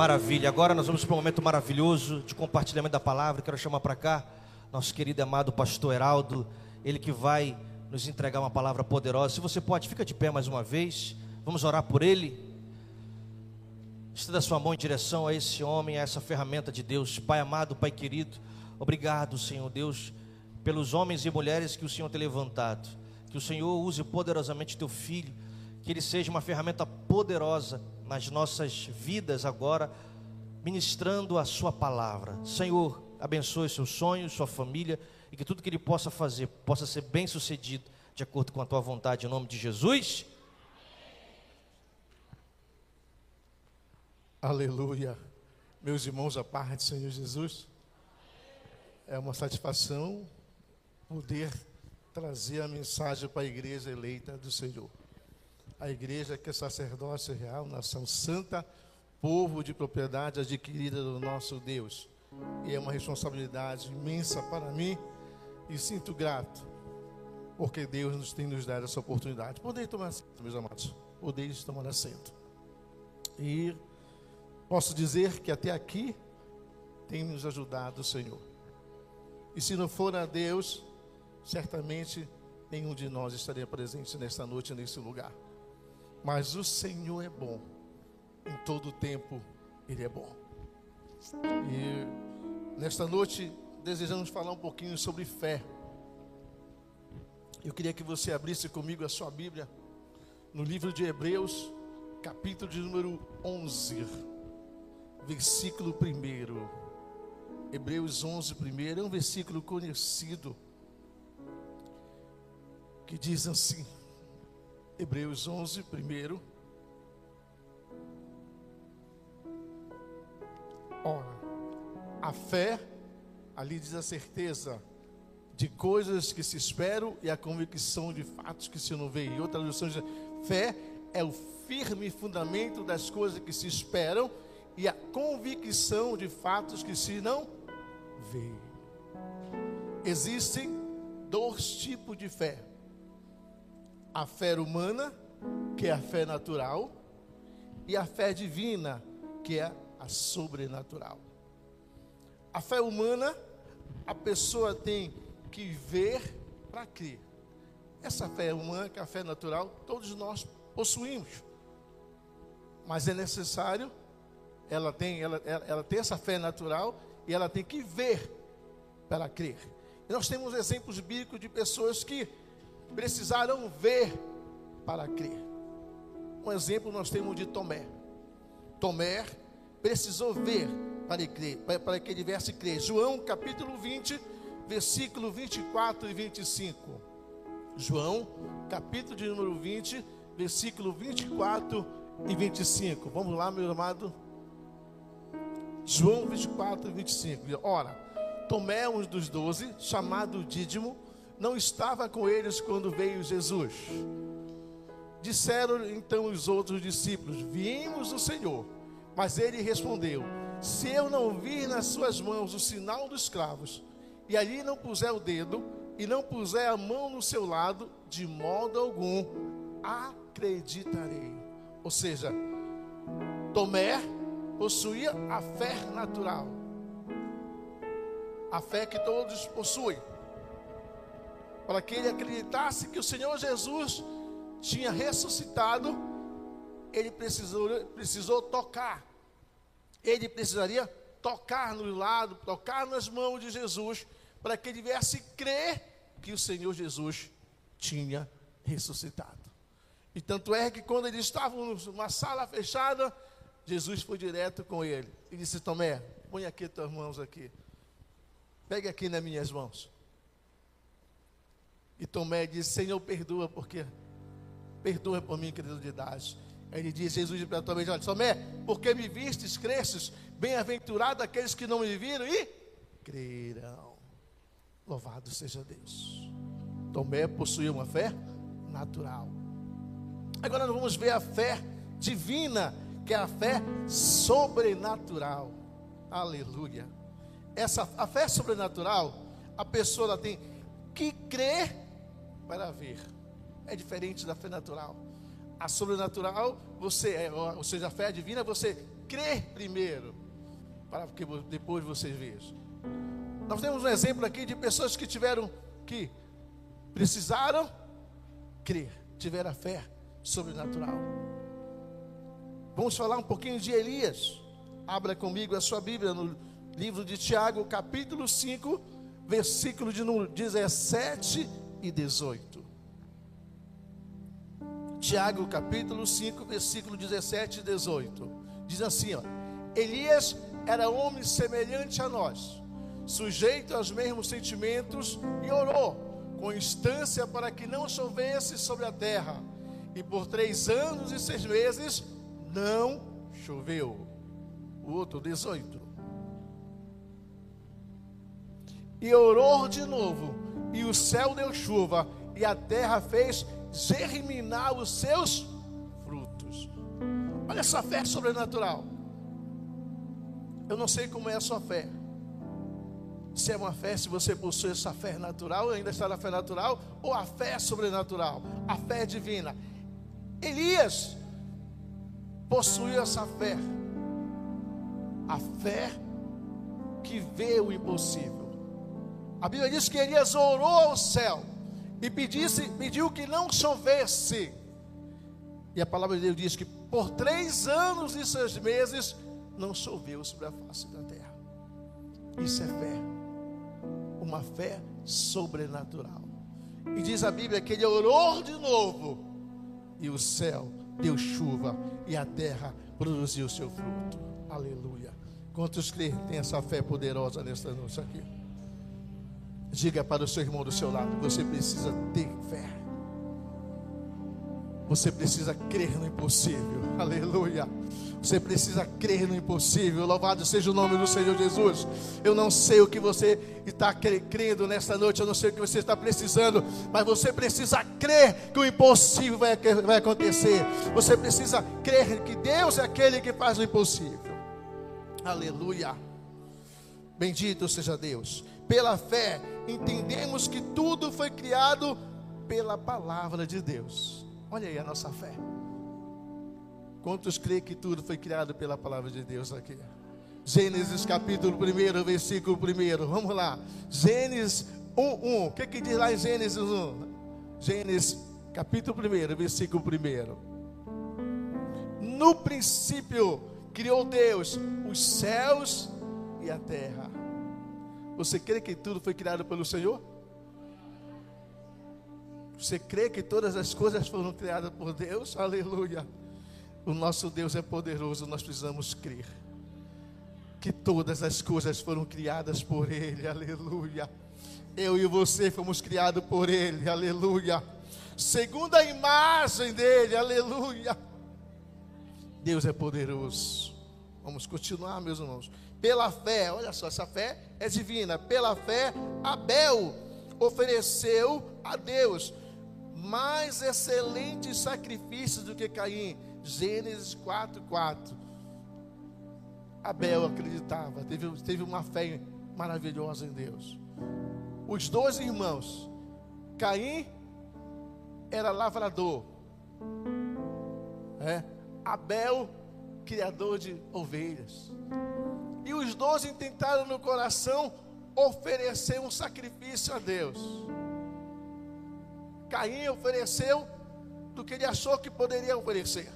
Maravilha. Agora nós vamos para um momento maravilhoso de compartilhamento da palavra. Quero chamar para cá nosso querido e amado pastor Heraldo, ele que vai nos entregar uma palavra poderosa. Se você pode, fica de pé mais uma vez. Vamos orar por ele. Estenda sua mão em direção a esse homem, a essa ferramenta de Deus. Pai amado, Pai querido, obrigado, Senhor Deus, pelos homens e mulheres que o Senhor tem levantado. Que o Senhor use poderosamente teu filho, que ele seja uma ferramenta poderosa nas nossas vidas agora, ministrando a Sua palavra. Senhor, abençoe seus sonhos, sua família e que tudo que ele possa fazer possa ser bem sucedido de acordo com a tua vontade, em nome de Jesus. Aleluia. Meus irmãos, a paz do Senhor Jesus. É uma satisfação poder trazer a mensagem para a igreja eleita do Senhor. A igreja que é sacerdócio real, nação santa, povo de propriedade adquirida do nosso Deus. E é uma responsabilidade imensa para mim e sinto grato, porque Deus nos tem nos dado essa oportunidade. Poder tomar assento, meus amados. Poder tomar assento. E posso dizer que até aqui tem nos ajudado o Senhor. E se não for a Deus, certamente nenhum de nós estaria presente nesta noite, nesse lugar. Mas o Senhor é bom. Em todo tempo, Ele é bom. E nesta noite desejamos falar um pouquinho sobre fé. Eu queria que você abrisse comigo a sua Bíblia no livro de Hebreus, capítulo de número 11, versículo 1. Hebreus 11, primeiro, é um versículo conhecido que diz assim: Hebreus 11, primeiro. Ora, a fé, ali diz a certeza de coisas que se esperam e a convicção de fatos que se não vê. E outra tradução diz: fé é o firme fundamento das coisas que se esperam e a convicção de fatos que se não vê. Existem dois tipos de fé: a fé humana, que é a fé natural, e a fé divina, que é a sobrenatural. A fé humana, a pessoa tem que ver para crer. Essa fé humana, que é a fé natural, todos nós possuímos. Mas é necessário, ela tem, ela, ela, ela tem essa fé natural e ela tem que ver para crer. E nós temos exemplos bíblicos de pessoas que precisaram ver para crer. Um exemplo nós temos de Tomé. Tomé precisou ver para, crer, para que ele viesse crer. João capítulo 20, versículo 24 e 25. João capítulo de número 20, versículo 24 e 25. Vamos lá, meu amado. João 24 e 25. Ora, Tomé, um dos doze, chamado Dídimo, não estava com eles quando veio Jesus. Disseram então os outros discípulos: Vimos o Senhor. Mas ele respondeu: Se eu não vir nas suas mãos o sinal dos cravos, e ali não puser o dedo, e não puser a mão no seu lado, de modo algum acreditarei. Ou seja, Tomé possuía a fé natural, a fé que todos possuem, para que ele acreditasse que o Senhor Jesus tinha ressuscitado, ele precisou, precisou tocar ele precisaria tocar no lado, tocar nas mãos de Jesus, para que ele viesse crer que o Senhor Jesus tinha ressuscitado. E tanto é que quando eles estavam numa sala fechada, Jesus foi direto com ele e disse: Tomé, põe aqui tuas mãos aqui. Pegue aqui nas minhas mãos. E Tomé disse: Senhor, perdoa, porque perdoa por mim, querido de idade. Ele diz, Jesus para Tomé, olha, Tomé, porque me vistes, cresces, bem-aventurado aqueles que não me viram e crerão. Louvado seja Deus. Tomé possuía uma fé natural. Agora nós vamos ver a fé divina, que é a fé sobrenatural. Aleluia. Essa a fé sobrenatural, a pessoa tem que crer para ver. É diferente da fé natural a sobrenatural, você, é, ou seja, a fé divina, você crer primeiro, para que depois vocês vejam. Nós temos um exemplo aqui de pessoas que tiveram que precisaram crer, tiveram a fé sobrenatural. Vamos falar um pouquinho de Elias. Abra comigo a sua Bíblia no livro de Tiago, capítulo 5, versículo de número 17 e 18. Tiago, capítulo 5, versículo 17 e 18. Diz assim, ó: Elias era homem semelhante a nós, sujeito aos mesmos sentimentos, e orou com instância para que não chovesse sobre a terra. E por três anos e seis meses não choveu. O outro, 18. E orou de novo, e o céu deu chuva, e a terra fez germinar os seus frutos. Olha essa fé sobrenatural. Eu não sei como é a sua fé. Se é uma fé, se você possui essa fé natural, ainda está na fé natural, ou a fé sobrenatural, a fé divina. Elias possuiu essa fé, a fé que vê o impossível. A Bíblia diz que Elias orou ao céu e pedisse, pediu que não chovesse. E a palavra de Deus diz que por três anos e seis meses não choveu sobre a face da terra. Isso é fé, uma fé sobrenatural. E diz a Bíblia que ele orou de novo, e o céu deu chuva, e a terra produziu seu fruto. Aleluia. Quantos creem têm essa fé poderosa nesta noite aqui? Diga para o seu irmão do seu lado: você precisa ter fé. Você precisa crer no impossível. Aleluia. Você precisa crer no impossível. Louvado seja o nome do Senhor Jesus. Eu não sei o que você está crendo nesta noite. Eu não sei o que você está precisando. Mas você precisa crer que o impossível vai, vai acontecer. Você precisa crer que Deus é aquele que faz o impossível. Aleluia. Bendito seja Deus. Pela fé, entendemos que tudo foi criado pela palavra de Deus. Olha aí a nossa fé. Quantos creem que tudo foi criado pela palavra de Deus aqui? Gênesis capítulo 1, versículo 1. Vamos lá. Gênesis 1, 1. O que, que diz lá em Gênesis 1? Gênesis capítulo 1, versículo 1. No princípio criou Deus os céus e a terra. Você crê que tudo foi criado pelo Senhor? Você crê que todas as coisas foram criadas por Deus? Aleluia. O nosso Deus é poderoso, nós precisamos crer. Que todas as coisas foram criadas por Ele, aleluia. Eu e você fomos criados por Ele, aleluia. Segundo a imagem dEle, aleluia. Deus é poderoso. Vamos continuar, meus irmãos. Pela fé, olha só, essa fé é divina. Pela fé, Abel ofereceu a Deus mais excelente sacrifício do que Caim. Gênesis 4, 4. Abel acreditava, teve, teve uma fé maravilhosa em Deus. Os dois irmãos, Caim era lavrador, é, Abel, criador de ovelhas. E os dois tentaram no coração oferecer um sacrifício a Deus. Caim ofereceu do que ele achou que poderia oferecer.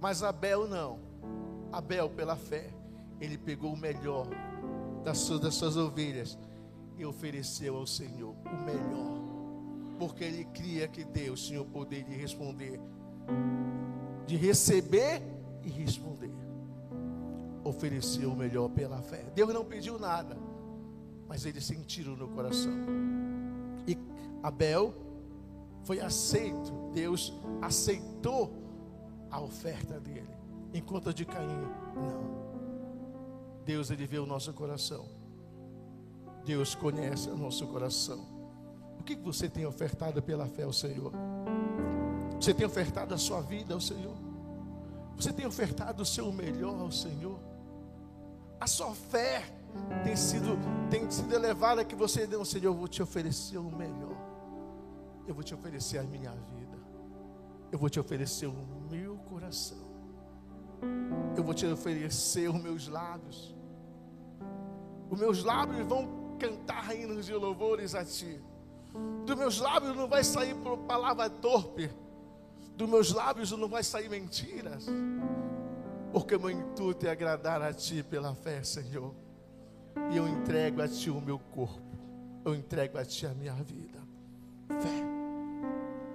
Mas Abel não. Abel, pela fé, ele pegou o melhor das suas, das suas ovelhas e ofereceu ao Senhor o melhor. Porque ele cria que Deus tinha o poder de responder, de receber e responder. Ofereceu o melhor pela fé. Deus não pediu nada, mas ele sentiu no coração. E Abel foi aceito, Deus aceitou a oferta dele, enquanto de Caim, não. Deus, ele vê o nosso coração, Deus conhece o nosso coração. O que você tem ofertado pela fé ao Senhor? Você tem ofertado a sua vida ao Senhor? Você tem ofertado o seu melhor ao Senhor? A sua fé tem sido, tem sido elevada que você, não, Senhor, eu vou te oferecer o melhor eu vou te oferecer a minha vida, eu vou te oferecer o meu coração. eu vou te oferecer os meus lábios. Os meus lábios vão cantar hinos de louvores a ti. Dos meus lábios não vai sair palavra torpe. Dos meus lábios não vai sair mentiras. Porque meu intuito é agradar a ti pela fé, Senhor. E eu entrego a ti o meu corpo. Eu entrego a ti a minha vida. Fé.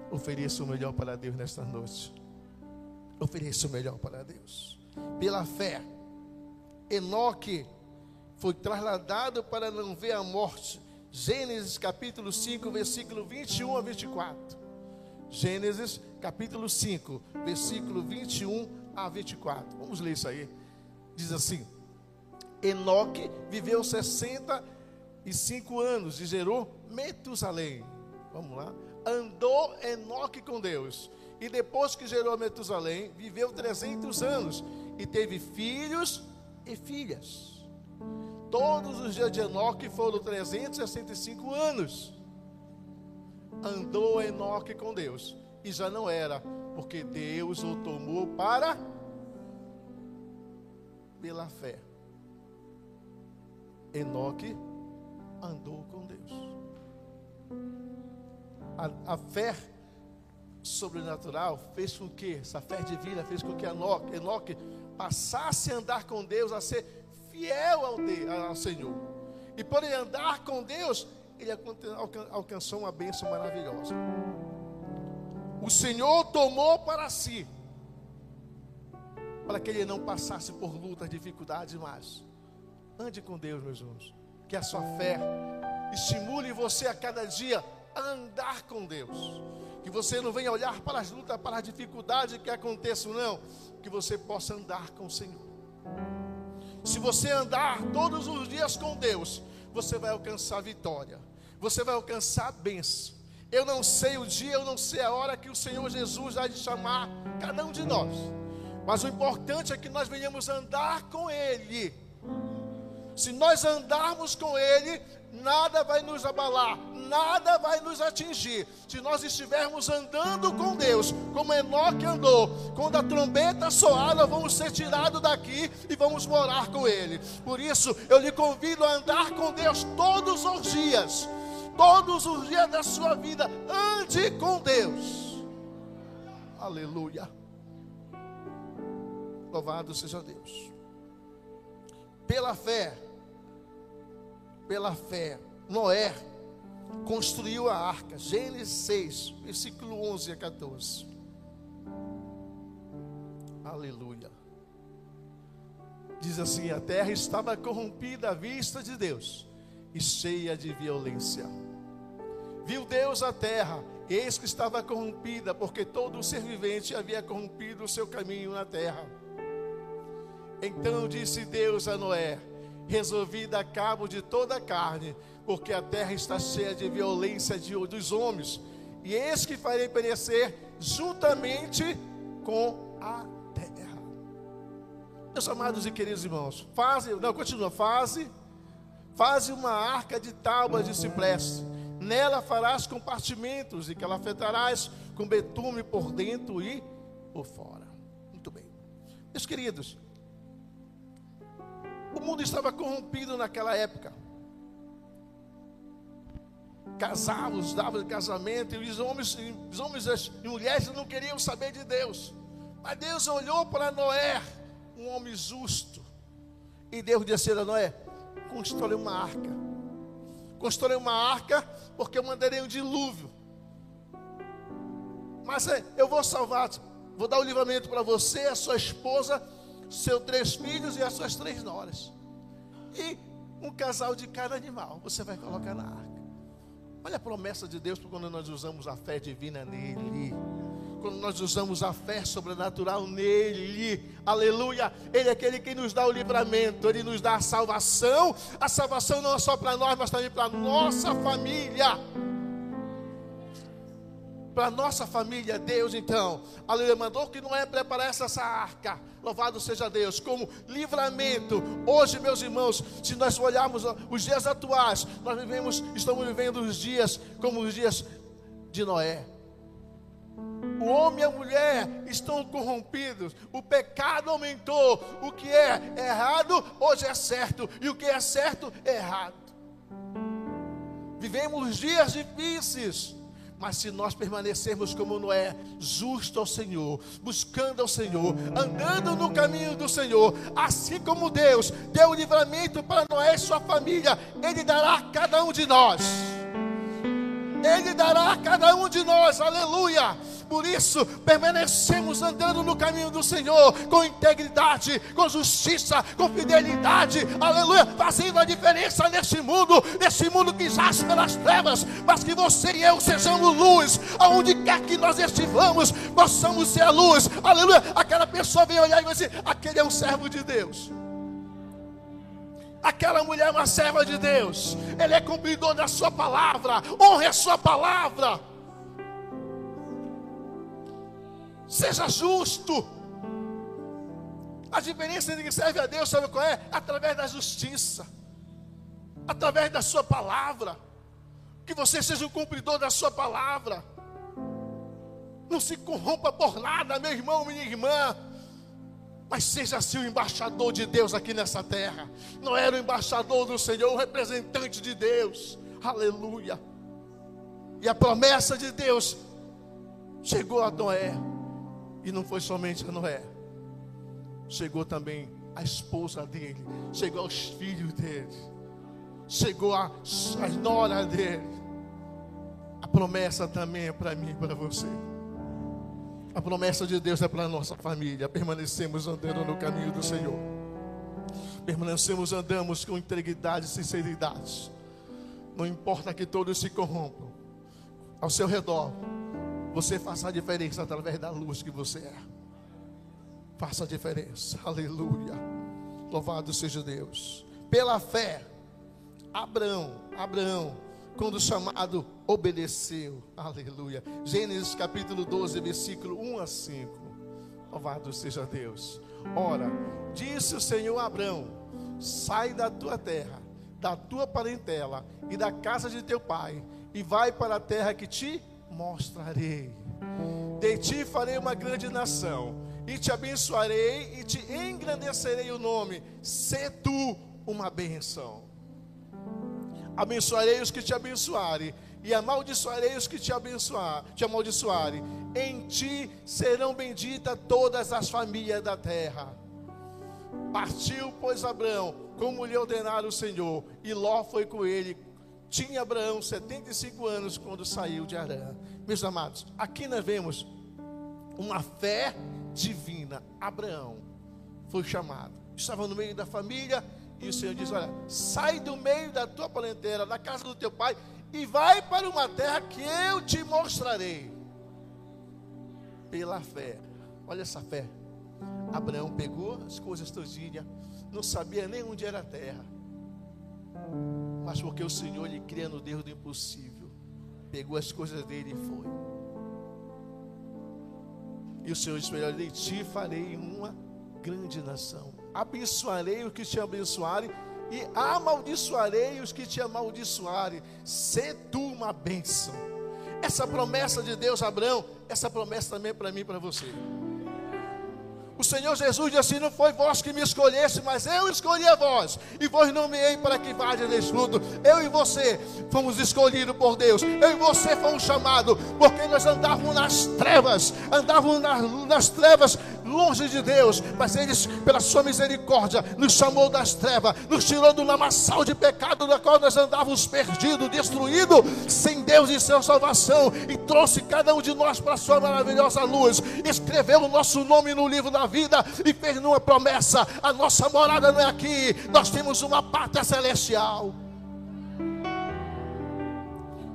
Ofereça o melhor para Deus nesta noite. Ofereça o melhor para Deus. Pela fé, Enoque foi trasladado para não ver a morte. Gênesis capítulo 5, versículo 21 a 24. Gênesis capítulo 5, versículo 21 a 24. Vamos ler isso aí. Diz assim: Enoque viveu 65 anos e gerou Metusalém. Vamos lá. Andou Enoque com Deus. E depois que gerou Metusalém, viveu 300 anos e teve filhos e filhas. Todos os dias de Enoque foram 365 anos. Andou Enoque com Deus. E já não era, porque Deus o tomou para pela fé. Enoque andou com Deus. A, a, fé sobrenatural fez com que, essa fé divina fez com que Enoque, Enoque passasse a andar com Deus, a ser fiel ao, de, ao Senhor. E por ele andar com Deus, ele alcançou uma bênção maravilhosa. O Senhor tomou para si, para que ele não passasse por lutas, dificuldades mais. Ande com Deus, meus irmãos. Que a sua fé estimule você a cada dia a andar com Deus. Que você não venha olhar para as lutas, para as dificuldades que aconteçam, não. Que você possa andar com o Senhor. Se você andar todos os dias com Deus, você vai alcançar vitória, você vai alcançar bênção. Eu não sei o dia, eu não sei a hora que o Senhor Jesus vai chamar cada um de nós, mas o importante é que nós venhamos andar com Ele. Se nós andarmos com Ele, nada vai nos abalar, nada vai nos atingir. Se nós estivermos andando com Deus, como Enoque andou, quando a trombeta soar, nós vamos ser tirados daqui e vamos morar com Ele. Por isso, eu lhe convido a andar com Deus todos os dias, todos os dias da sua vida, ande com Deus. Aleluia. Louvado seja Deus. Pela fé, pela fé, Noé construiu a arca. Gênesis 6, versículo 11 a 14. Aleluia. Diz assim: A terra estava corrompida à vista de Deus e cheia de violência. Viu Deus a terra, eis que estava corrompida, porque todo ser vivente havia corrompido o seu caminho na terra. Então disse Deus a Noé: Resolvi dar cabo de toda a carne, porque a terra está cheia de violência de, dos homens, e eis que farei perecer juntamente com a terra. Meus amados e queridos irmãos, faze, não, continua, faze, uma arca de tábuas de cipreste, nela farás compartimentos, e que ela afetarás com betume por dentro e por fora. Muito bem. Meus queridos, o mundo estava corrompido naquela época. Casavam, davam de casamento, e os homens, os homens e mulheres não queriam saber de Deus. Mas Deus olhou para Noé, um homem justo, e Deus disse a Noé: constrói uma arca. Constrói uma arca, porque eu mandarei um dilúvio. Mas é, eu vou salvar, vou dar o livramento para você, a sua esposa seus três filhos e as suas três noras. E um casal de cada animal você vai colocar na arca. Olha a promessa de Deus quando nós usamos a fé divina nele. Quando nós usamos a fé sobrenatural nele, aleluia, Ele é aquele que nos dá o livramento, Ele nos dá a salvação. A salvação não é só para nós, mas também para a nossa família para nossa família, Deus então, aleluia, mandou que não é preparar essa, arca, louvado seja Deus, como livramento. Hoje, meus irmãos, se nós olharmos os dias atuais, nós vivemos, estamos vivendo os dias como os dias de Noé. O homem e a mulher estão corrompidos. O pecado aumentou. O que é errado hoje é certo. E o que é certo é errado. Vivemos dias difíceis. Mas se nós permanecermos como Noé, justo ao Senhor, buscando ao Senhor, andando no caminho do Senhor, assim como Deus deu livramento para Noé e sua família, Ele dará a cada um de nós. Ele dará a cada um de nós, aleluia. Por isso, permanecemos andando no caminho do Senhor, com integridade, com justiça, com fidelidade, aleluia, fazendo a diferença neste mundo, neste mundo que jaz pelas trevas, mas que você e eu sejamos luz, aonde quer que nós estivamos, possamos ser a luz, aleluia. Aquela pessoa vem olhar e vai dizer: aquele é um servo de Deus. Aquela mulher é uma serva de Deus. Ele é cumpridor da sua palavra. Honre a sua palavra. Seja justo. A diferença entre quem serve a Deus, sabe qual é? Através da justiça. Através da sua palavra. Que você seja o cumpridor da sua palavra. Não se corrompa por nada, meu irmão, minha irmã. Mas seja assim o embaixador de Deus aqui nessa terra. Não era o embaixador do Senhor, o representante de Deus. Aleluia. E a promessa de Deus chegou a Noé. E não foi somente a Noé. Chegou também a esposa dele. Chegou aos filhos dele. Chegou a, a nora dele. A promessa também é para mim e para você. A promessa de Deus é para a nossa família. Permanecemos andando no caminho do Senhor. Permanecemos andamos com integridade e sinceridade. Não importa que todos se corrompam. Ao seu redor, você faça a diferença através da luz que você é. Faça a diferença. Aleluia. Louvado seja Deus. Pela fé, Abraão, Abraão quando chamado, obedeceu. Aleluia. Gênesis capítulo 12, versículo 1 a 5. Louvado seja Deus. Ora, disse o Senhor a Abraão: Sai da tua terra, da tua parentela e da casa de teu pai, e vai para a terra que te mostrarei. De ti farei uma grande nação, e te abençoarei e te engrandecerei o nome. Se tu uma bênção abençoarei os que te abençoarem, e amaldiçoarei os que te abençoar, te amaldiçoarem. Em ti serão benditas todas as famílias da terra. Partiu, pois, Abraão, como lhe ordenara o Senhor, e Ló foi com ele. Tinha Abraão 75 anos quando saiu de Arã. Meus amados, aqui nós vemos uma fé divina. Abraão foi chamado, estava no meio da família, e o Senhor diz: Olha, sai do meio da tua parentela, da casa do teu pai, e vai para uma terra que eu te mostrarei. Pela fé, olha essa fé. Abraão pegou as coisas todinhas, não sabia nem onde era a terra, mas porque o Senhor lhe cria no Deus do impossível, pegou as coisas dele e foi. E o Senhor disse: Olha, de ti farei uma grande nação abençoarei os que te abençoarem e amaldiçoarei os que te amaldiçoarem. Se tu uma bênção. Essa promessa de Deus, Abraão, essa promessa também é para mim e para você. O Senhor Jesus disse assim: Não foi vós que me escolheste, mas eu escolhi a vós, e vos nomeei para que vá nesse fruto. Eu e você fomos escolhidos por Deus, eu e você fomos chamados, porque nós andávamos nas trevas, andávamos nas, nas trevas, longe de Deus, mas Ele, pela Sua misericórdia, nos chamou das trevas, nos tirou do lamaçal de pecado, da qual nós andávamos perdidos, destruídos, sem Deus e sem salvação, e trouxe cada um de nós para a Sua maravilhosa luz, escreveu o nosso nome no livro da vida e fez uma promessa: a nossa morada não é aqui, nós temos uma pátria celestial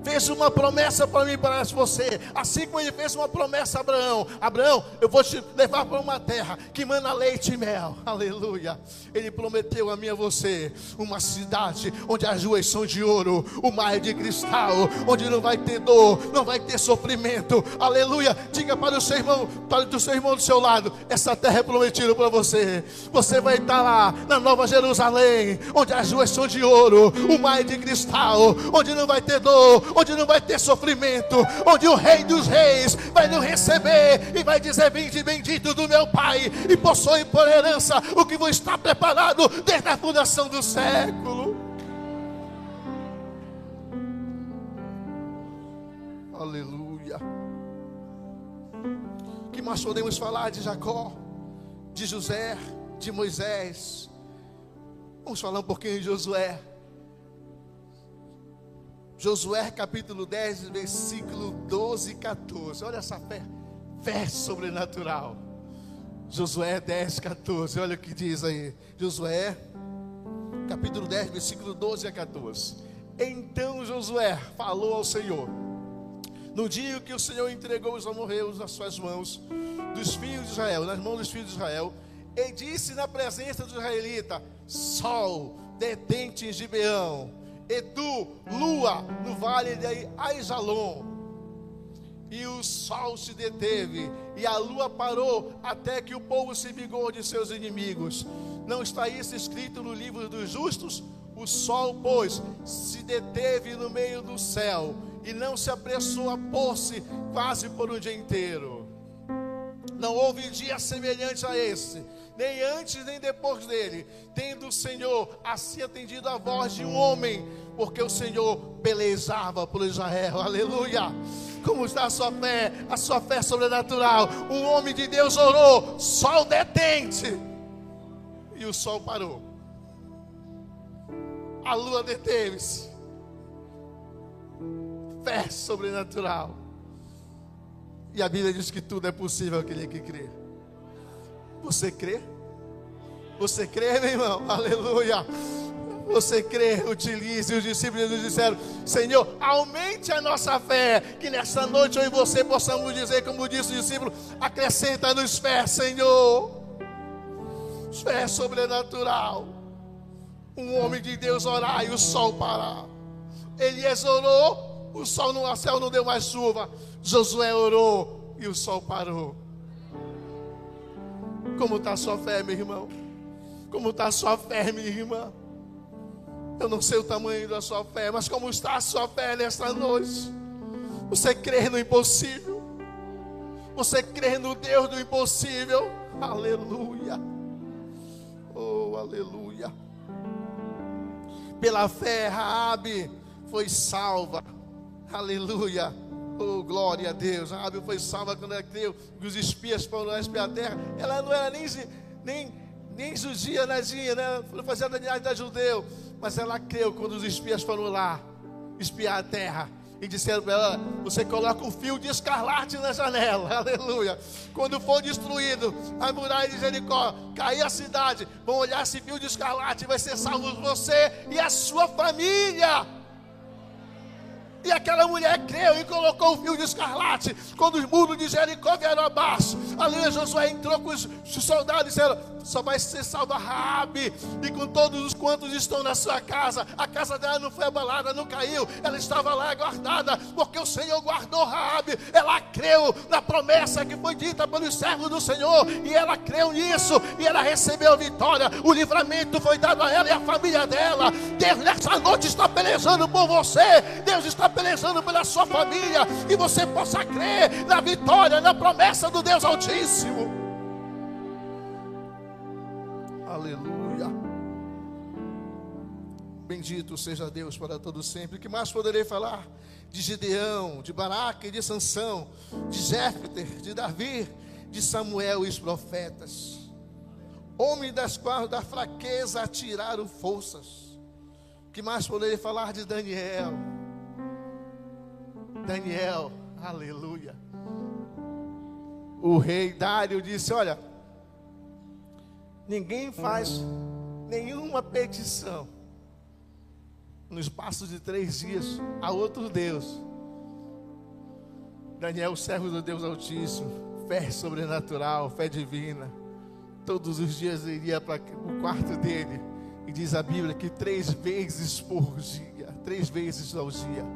fez uma promessa para mim para você, assim como ele fez uma promessa a Abraão: Abraão, eu vou te levar para uma terra que manda leite e mel, aleluia. Ele prometeu a mim e a você uma cidade onde as ruas são de ouro, o mar é de cristal, onde não vai ter dor, não vai ter sofrimento, aleluia. Diga para o seu irmão, para o seu irmão do seu lado: essa terra é prometida para você, você vai estar lá na Nova Jerusalém, onde as ruas são de ouro, o mar é de cristal, onde não vai ter dor onde não vai ter sofrimento, onde o Rei dos Reis vai nos receber e vai dizer: Vinde bendito do meu Pai, e possui por herança o que vos está preparado desde a fundação do século. Aleluia. O que mais podemos falar de Jacó, de José, de Moisés? Vamos falar um pouquinho de Josué. Josué capítulo 10, versículo 12 e 14. Olha essa fé, fé sobrenatural. Josué 10, 14. Olha o que diz aí. Josué, capítulo 10, versículo 12 a 14. Então Josué falou ao Senhor: No dia que o Senhor entregou os amorreus nas suas mãos, dos filhos de Israel, nas mãos dos filhos de Israel, e disse na presença do israelita: Sol, detente em Gibeão e tu, lua, no vale de Aijalon. E o sol se deteve, e a lua parou, até que o povo se vingou de seus inimigos. Não está isso escrito no livro dos justos? O sol, pois, se deteve no meio do céu, e não se apressou a pôr-se quase por um dia inteiro. Não houve dia semelhante a esse, nem antes nem depois dele, tendo o Senhor assim atendido a voz de um homem, porque o Senhor pelejava por Israel, aleluia. Como está a sua fé, a sua fé sobrenatural? Um homem de Deus orou, sol detente, e o sol parou, a lua deteve-se, fé sobrenatural. E a Bíblia diz que tudo é possível aquele que crê. Você crê? Você crê, meu irmão? Aleluia. Você crê, utilize. Os discípulos disseram: Senhor, aumente a nossa fé. Que nessa noite eu e você possamos dizer, como disse o discípulo: acrescenta-nos fé, Senhor. Fé sobrenatural. Um homem de Deus orar e o sol parar. Elias orou, o sol no céu não deu mais chuva. Josué orou e o sol parou. Como está a sua fé, meu irmão? Como está a sua fé, minha irmã? Eu não sei o tamanho da sua fé, mas como está a sua fé nesta noite? Você crê no impossível? Você crê no Deus do impossível? Aleluia. Oh, aleluia. Pela fé, Raabe foi salva. Aleluia. Oh, glória a Deus. Rabi foi salva quando ela creu que os espias foram espiar a terra. Ela não era nem, nem, nem judia, nadinha, né? Fazia da linhagem da judeu. Mas ela creu quando os espias foram lá espiar a terra. E disseram para ela: Você coloca um fio de escarlate na janela, aleluia. Quando for destruído a muralha de Jericó, cair a cidade, vão olhar esse fio de escarlate, vai ser salvo você e a sua família. E aquela mulher creu e colocou o fio de escarlate. Quando os muros de Jericó vieram abaixo, ali Josué entrou com os soldados e disseram: Só vai ser salva Rabi e com todos os quantos estão na sua casa. A casa dela não foi abalada, não caiu. Ela estava lá guardada, porque o Senhor guardou Rabi. Ela creu na promessa que foi dita pelos servos do Senhor. E ela creu nisso. E ela recebeu a vitória. O livramento foi dado a ela e a família dela. Deus nessa noite está pelejando por você. Deus está pelejando pela sua família, e você possa crer na vitória, na promessa do Deus Altíssimo. Aleluia. Bendito seja Deus para todo sempre. O que mais poderei falar? De Gideão, de Baraque, de Sansão, de Jefter, de Davi, de Samuel e os profetas. Homem das quais da fraqueza atiraram forças. O que mais poderei falar de Daniel? Daniel, aleluia. O rei Dário disse: Olha, ninguém faz nenhuma petição no espaço de três dias a outro Deus. Daniel, servo do Deus Altíssimo, fé sobrenatural, fé divina. Todos os dias iria para o quarto dele. E diz a Bíblia que três vezes por dia, três vezes ao dia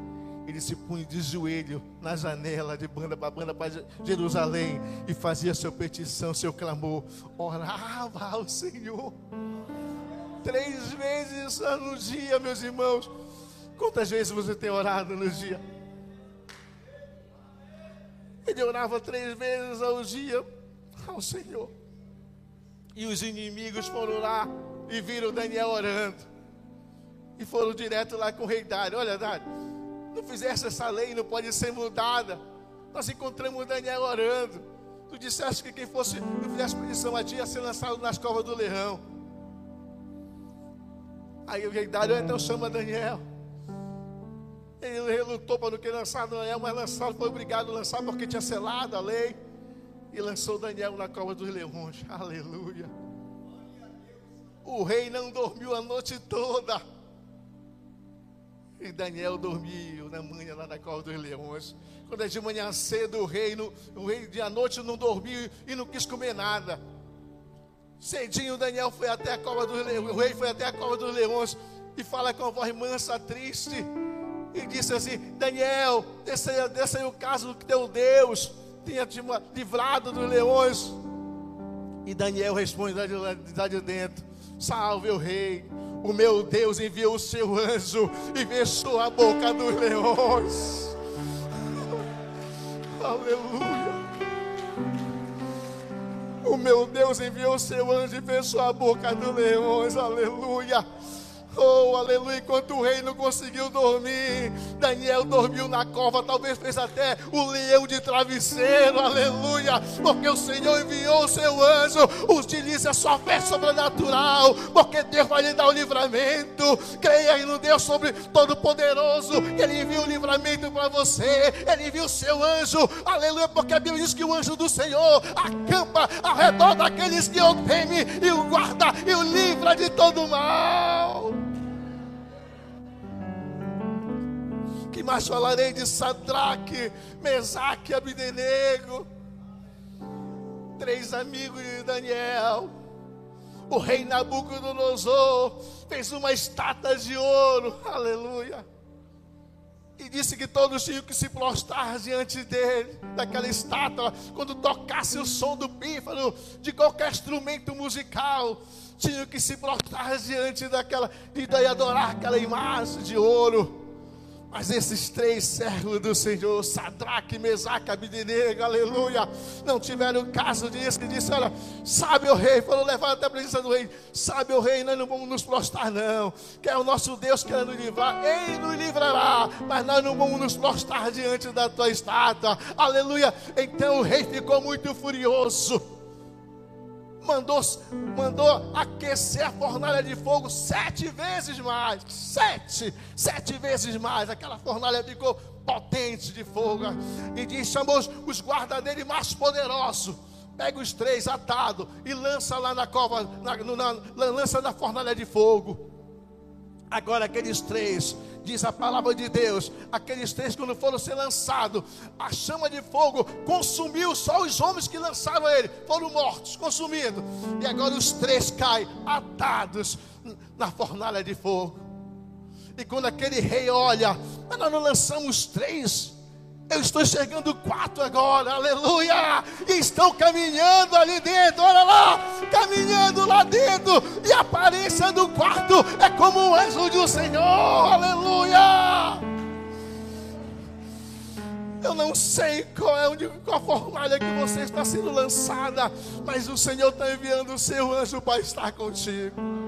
ele se punha de joelho na janela, de banda para banda para Jerusalém, e fazia sua petição, seu clamor, orava ao Senhor. Três vezes no dia, meus irmãos. Quantas vezes você tem orado no dia? Ele orava três vezes ao dia ao Senhor. E os inimigos foram lá e viram Daniel orando. E foram direto lá com o rei Dário. Olha, Dário, não fizesse essa lei, não pode ser mudada. Nós encontramos Daniel orando. Tu disseste que quem fosse, não fizesse petição a ti, ia ser lançado nas covas do leão. Aí o rei Dário então chama Daniel. Ele relutou para não querer lançar Daniel, mas lançado, foi obrigado a lançar porque tinha selado a lei. E lançou Daniel na cova dos leões. Aleluia. O rei não dormiu a noite toda. E Daniel dormiu na manhã lá na cova dos leões. Quando é de manhã cedo, o rei, no, o rei de à noite não dormiu e não quis comer nada. Cedinho, Daniel foi até a cova dos leões, o rei foi até a cova dos leões e fala com a voz mansa, triste e disse assim: Daniel, desça desça aí o caso do teu Deus tenha te livrado dos leões. E Daniel responde lá de dentro: Salve o rei, o meu Deus enviou o seu anjo e fechou a boca dos leões. Aleluia. O meu Deus enviou o seu anjo e fechou a boca dos leões. Aleluia. Oh, aleluia. Enquanto o rei não conseguiu dormir, Daniel dormiu na cova. Talvez fez até o leão de travesseiro. Aleluia. Porque o Senhor enviou o seu anjo. Utilize a sua fé sobrenatural. Porque Deus vai lhe dar o livramento. Creia no Deus sobre Todo-Poderoso. Ele enviou o livramento para você. Ele enviou o seu anjo. Aleluia. Porque a Bíblia diz que o anjo do Senhor acampa ao redor daqueles que o temem e o guarda e o livra de todo mal. Mais falarei de Sadraque, Mesaque e Abdenego, três amigos de Daniel. O rei Nabucodonosor fez uma estátua de ouro, aleluia. E disse que todos tinham que se prostrar diante dele, daquela estátua, quando tocasse o som do pífano, de qualquer instrumento musical, tinham que se prostrar diante daquela, e adorar aquela imagem de ouro. Mas esses três servos do Senhor, Sadraque, Mesaque, Abidinego, aleluia, não tiveram caso disso e disse: Olha, sabe o rei, foram levados até a presença do rei, sabe o rei, nós não vamos nos prostrar, não, que é o nosso Deus que nos livrar, ele nos livrará, mas nós não vamos nos prostrar diante da tua estátua, aleluia. Então o rei ficou muito furioso mandou, mandou aquecer a fornalha de fogo sete vezes mais. Sete, sete vezes mais. Aquela fornalha ficou potente de fogo. E disse: chamou os, guardas dele mais poderosos. Pega os três atados e lança lá na cova, na, na, lança na fornalha de fogo. Agora aqueles três diz a palavra de Deus, aqueles três quando foram ser lançados, a chama de fogo consumiu só os homens que lançaram ele, foram mortos, consumidos. E agora os três caem atados na fornalha de fogo. E quando aquele rei olha, mas nós não lançamos três eu estou enxergando quatro agora, aleluia! E estão caminhando ali dentro, olha lá, caminhando lá dentro, e a aparência do quarto é como um anjo do Senhor, aleluia! Eu não sei qual é onde, qual a fornalha que você está sendo lançada, mas o Senhor está enviando o seu anjo para estar contigo.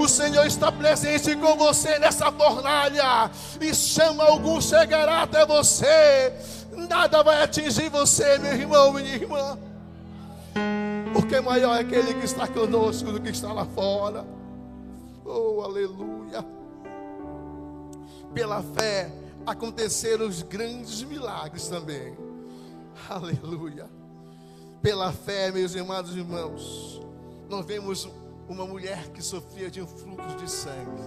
O Senhor está presente com você nessa fornalha. E chama algum chegará até você. Nada vai atingir você, meu irmão, minha irmã. Porque maior é aquele que está conosco do que está lá fora. Oh, aleluia. Pela fé aconteceram os grandes milagres também. Aleluia. Pela fé, meus amados irmãos, nós vemos uma mulher que sofria de um fluxo de sangue.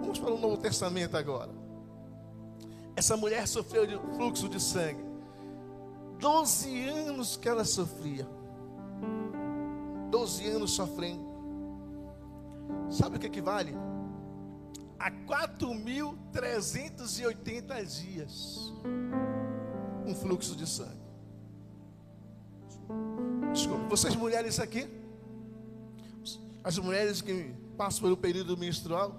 Vamos para o Novo Testamento agora. Essa mulher sofreu de um fluxo de sangue. Doze anos que ela sofria. Doze anos sofrendo. Sabe o que equivale? A 4.380 dias. Um fluxo de sangue. Desculpa, vocês mulheres aqui? As mulheres que passam pelo período menstrual,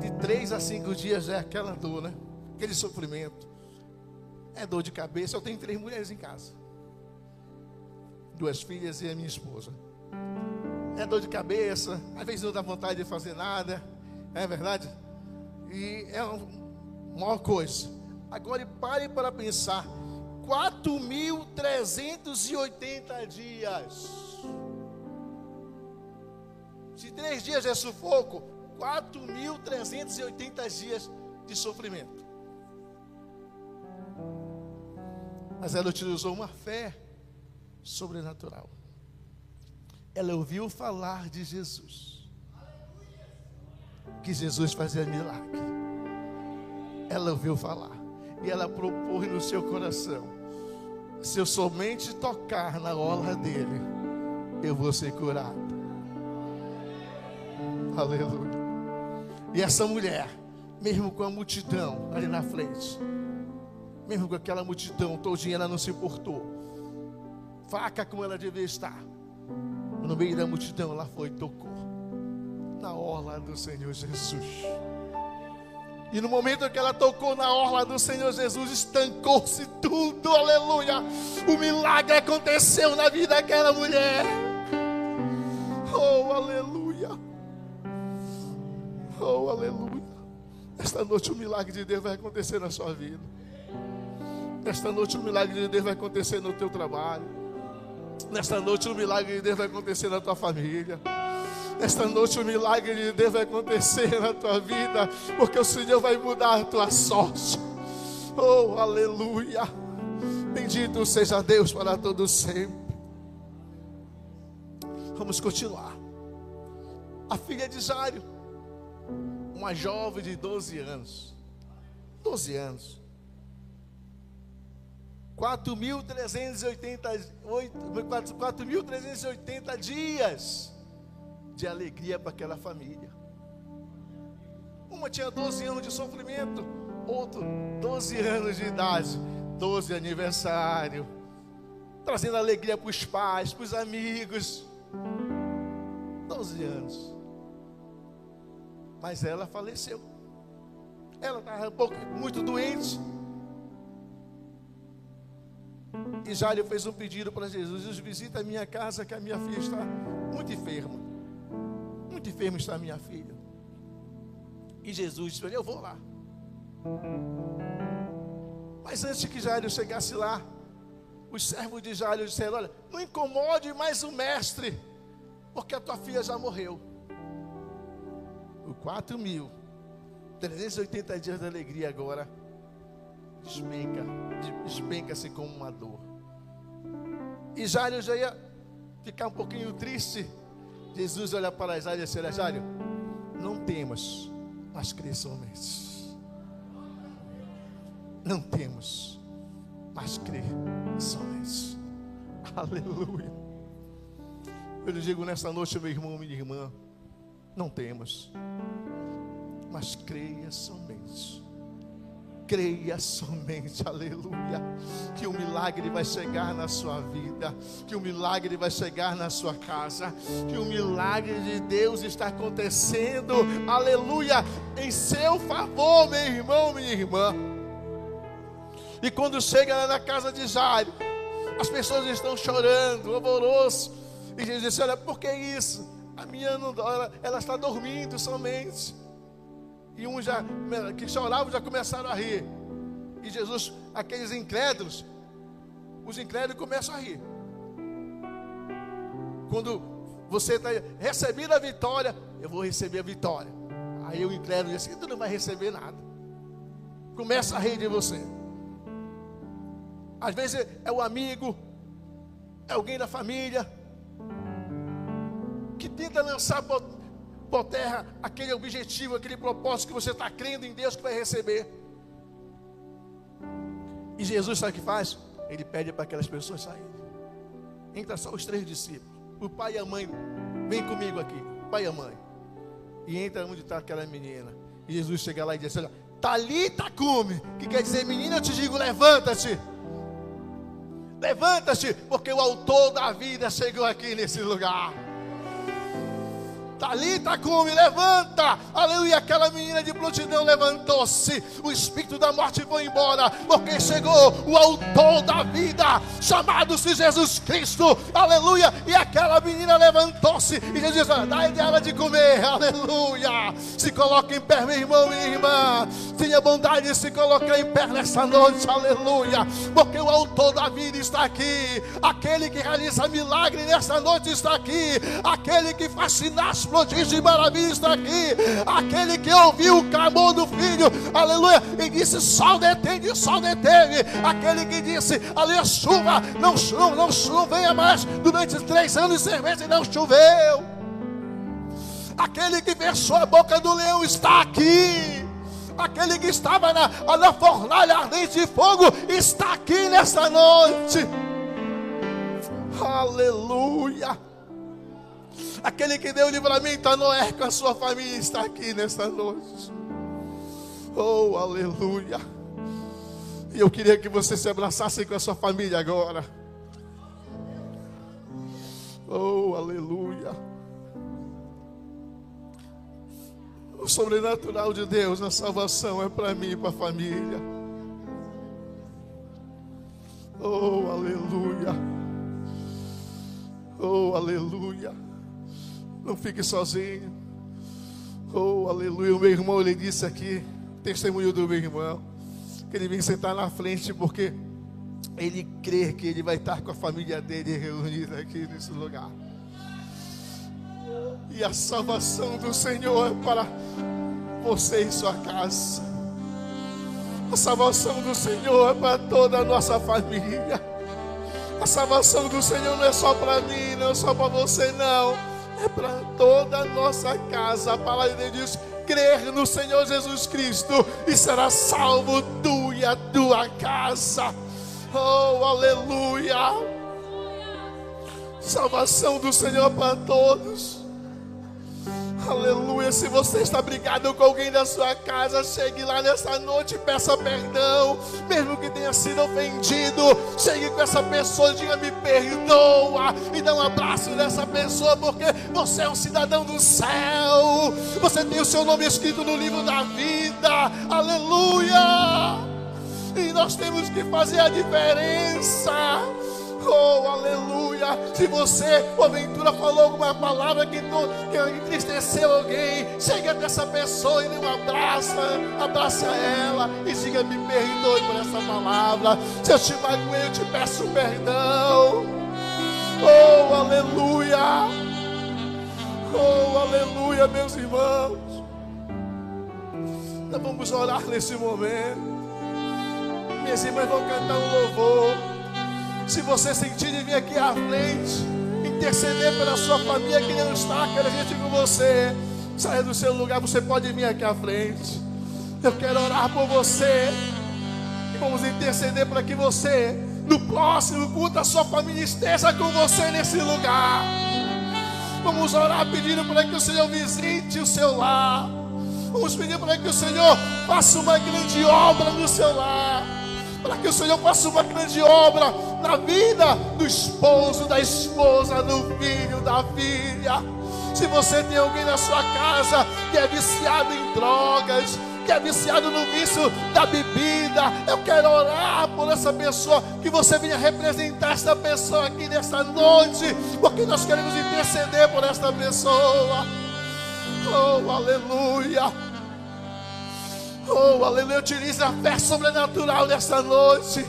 de três a cinco dias é aquela dor, né? Aquele sofrimento. É dor de cabeça. Eu tenho três mulheres em casa: duas filhas e a minha esposa. É dor de cabeça, às vezes não dá vontade de fazer nada, é verdade? E é uma maior coisa. Agora pare para pensar: 4.380 dias. Se três dias é sufoco, 4.380 dias de sofrimento. Mas ela utilizou uma fé sobrenatural. Ela ouviu falar de Jesus. Que Jesus fazia milagre. Ela ouviu falar. E ela propôs no seu coração: se eu somente tocar na orla dele, eu vou ser curado. Aleluia. E essa mulher, mesmo com a multidão ali na frente, mesmo com aquela multidão todinha, ela não se importou. Faca como ela devia estar. No meio da multidão, ela foi e tocou na orla do Senhor Jesus. E no momento que ela tocou na orla do Senhor Jesus, estancou-se tudo, aleluia. O milagre aconteceu na vida daquela mulher. Aleluia. Esta noite o milagre de Deus vai acontecer na sua vida. Esta noite o milagre de Deus vai acontecer no teu trabalho. Nesta noite o milagre de Deus vai acontecer na tua família. Nesta noite o milagre de Deus vai acontecer na tua vida, porque o Senhor vai mudar a tua sorte. Oh, aleluia. Bendito seja Deus para todo sempre. Vamos continuar. A filha de Jário, uma jovem de 12 anos. 12 anos. 4.380 dias de alegria para aquela família. Uma tinha 12 anos de sofrimento, outro 12 anos de idade, 12 aniversário, trazendo alegria para os pais, para os amigos. 12 anos. Mas ela faleceu. Ela estava um pouco, muito doente. E Jário fez um pedido para Jesus: Jesus, visita a minha casa, que a minha filha está muito enferma. Muito enferma está a minha filha. E Jesus disse: Eu vou lá. Mas antes que Jário chegasse lá, os servos de Jário disseram: Olha, não incomode mais o mestre, porque a tua filha já morreu. O 4 mil, 380 dias de alegria agora, despenca, despenca-se como uma dor. E Jário já ia ficar um pouquinho triste. Jesus olha para Jário e disse: Olha, Jário, não temas, mas crê somente. Não temos, mas crê somente. Aleluia. Eu lhe digo nessa noite, meu irmão, minha irmã, não temos, mas creia somente creia somente, aleluia, que o milagre vai chegar na sua vida, que o milagre vai chegar na sua casa, que o milagre de Deus está acontecendo, aleluia, em seu favor, meu irmão, minha irmã. E quando chega lá na casa de Jairo, as pessoas estão chorando, alvoroço, e Jesus disse: Olha, por que isso? A minha não, ela, ela está dormindo somente. E uns já que choravam já começaram a rir. E Jesus, aqueles incrédulos, os incrédulos começam a rir. Quando você está recebendo a vitória, eu vou receber a vitória. Aí o incrédulo diz assim: tu não vai receber nada. Começa a rir de você. Às vezes é o amigo, é alguém da família, que tenta lançar por terra aquele objetivo, aquele propósito que você está crendo em Deus que vai receber. E Jesus sabe o que faz? Ele pede para aquelas pessoas saírem. Entra só os três discípulos. O pai e a mãe. Vem comigo aqui. Pai e a mãe. E entra onde está aquela menina. E Jesus chega lá e diz assim: Talita come. Que quer dizer, menina, eu te digo, levanta-te. Levanta-te, porque o autor da vida chegou aqui nesse lugar. Talita come, levanta. Aleluia. Aquela menina de prontidão levantou-se. O espírito da morte foi embora. Porque chegou o autor da vida, chamado-se Jesus Cristo. Aleluia. E aquela menina levantou-se. E Jesus disse: dá ela de comer. Aleluia. Se coloque em pé, meu irmão, minha irmã. Tenha bondade de se colocar em pé nessa noite. Aleluia. Porque o autor da vida está aqui. Aquele que realiza milagre nessa noite está aqui. Aquele que faz sinais prodígios e maravilhas está aqui. Aquele que ouviu o clamor do filho, aleluia, e disse: Sol detende, sol deteve. Aquele que disse: aleluia, chuva, não, não, não, venha mais durante três anos e seis meses e não choveu. Aquele que fechou a boca do leão está aqui. Aquele que estava na, na fornalha ardente de fogo está aqui nesta noite. Aleluia. Aquele que deu livramento a Noé com a sua família está aqui nesta noite. Oh, aleluia. E eu queria que você se abraçasse com a sua família agora. Oh, aleluia. O sobrenatural de Deus, a salvação é para mim e para a família. Oh, aleluia. Oh, aleluia. Não fique sozinho. Oh, aleluia. O meu irmão, ele disse aqui, testemunho do meu irmão, que ele vem sentar na frente porque ele crê que ele vai estar com a família dele reunida aqui nesse lugar. E a salvação do Senhor é para você e sua casa. A salvação do Senhor é para toda a nossa família. A salvação do Senhor não é só para mim, não é só para você, não é para toda a nossa casa. A palavra de Deus diz: crer no Senhor Jesus Cristo e será salvo tu e a tua casa. Oh, aleluia! Salvação do Senhor para todos. Aleluia. Se você está brigado com alguém da sua casa, chegue lá nessa noite e peça perdão. Mesmo que tenha sido ofendido, chegue com essa pessoa, diga me perdoa. E dá um abraço nessa pessoa, porque você é um cidadão do céu. Você tem o seu nome escrito no livro da vida. Aleluia. E nós temos que fazer a diferença. Oh, aleluia. Se você, porventura, falou alguma palavra que, que entristeceu alguém, chega essa pessoa e dê um abraço, abraça ela e diga: Me perdoe por essa palavra. Se eu te magoei, eu te peço perdão. Oh, aleluia. Oh, aleluia, meus irmãos. Nós vamos orar nesse momento. Minhas irmãs vão cantar um louvor. Se você sentir de vir aqui à frente, interceder pela sua família que não está, gente com você, saia do seu lugar, você pode vir aqui à frente. Eu quero orar por você. E vamos interceder para que você, no próximo culto, a sua família esteja com você nesse lugar. Vamos orar pedindo para que o Senhor visite o seu lar. Vamos pedir para que o Senhor faça uma grande obra no seu lar para que o Senhor faça uma grande obra na vida do esposo, da esposa, do filho, da filha. Se você tem alguém na sua casa que é viciado em drogas, que é viciado no vício da bebida, eu quero orar por essa pessoa, que você venha representar essa pessoa aqui nesta noite, porque nós queremos interceder por esta pessoa. Oh, aleluia. Oh, aleluia. Utilize a fé sobrenatural nesta noite.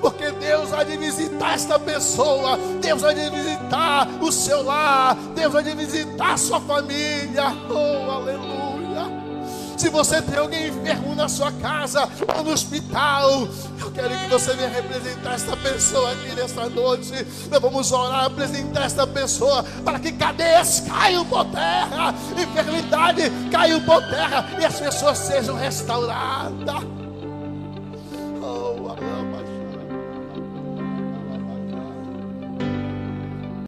Porque Deus vai visitar esta pessoa, Deus vai visitar o seu lar, Deus vai visitar a sua família. Oh, aleluia. Se você tem alguém enfermo na sua casa ou no hospital, eu quero que você venha representar esta pessoa aqui nesta noite. Nós vamos orar, apresentar esta pessoa para que cadeias caiam por terra, enfermidade caiam por terra e as pessoas sejam restauradas. Oh, amém.